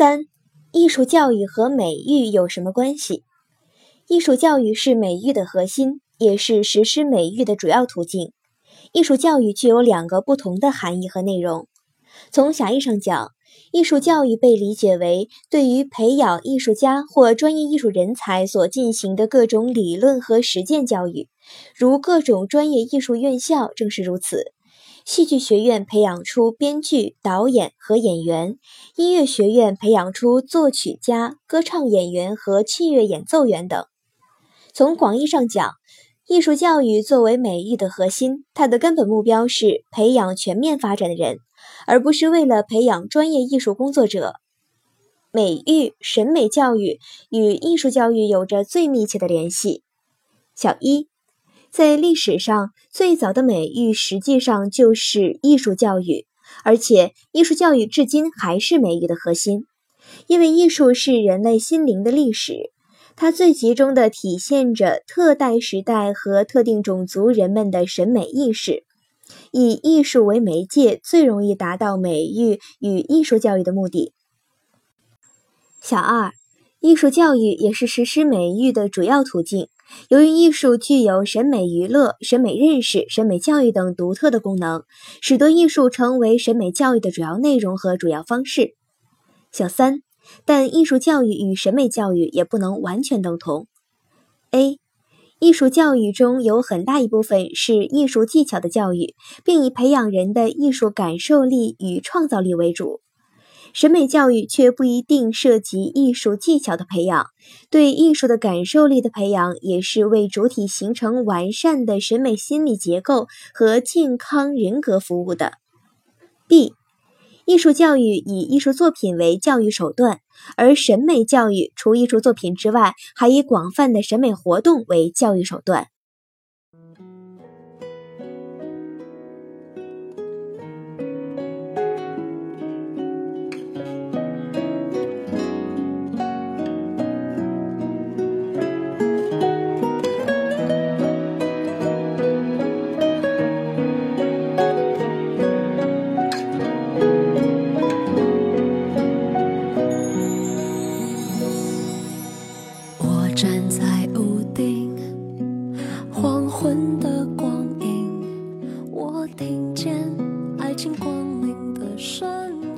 三、艺术教育和美育有什么关系？艺术教育是美育的核心，也是实施美育的主要途径。艺术教育具有两个不同的含义和内容。从狭义上讲，艺术教育被理解为对于培养艺术家或专业艺术人才所进行的各种理论和实践教育，如各种专业艺术院校正是如此。戏剧学院培养出编剧、导演和演员；音乐学院培养出作曲家、歌唱演员和器乐演奏员等。从广义上讲，艺术教育作为美育的核心，它的根本目标是培养全面发展的人，而不是为了培养专业艺术工作者。美育、审美教育与艺术教育有着最密切的联系。小一。在历史上，最早的美育实际上就是艺术教育，而且艺术教育至今还是美育的核心。因为艺术是人类心灵的历史，它最集中的体现着特代时代和特定种族人们的审美意识。以艺术为媒介，最容易达到美育与艺术教育的目的。小二，艺术教育也是实施美育的主要途径。由于艺术具有审美娱乐、审美认识、审美教育等独特的功能，使得艺术成为审美教育的主要内容和主要方式。小三，但艺术教育与审美教育也不能完全等同。A，艺术教育中有很大一部分是艺术技巧的教育，并以培养人的艺术感受力与创造力为主。审美教育却不一定涉及艺术技巧的培养，对艺术的感受力的培养，也是为主体形成完善的审美心理结构和健康人格服务的。B，艺术教育以艺术作品为教育手段，而审美教育除艺术作品之外，还以广泛的审美活动为教育手段。昏的光影，我听见爱情光临的声音。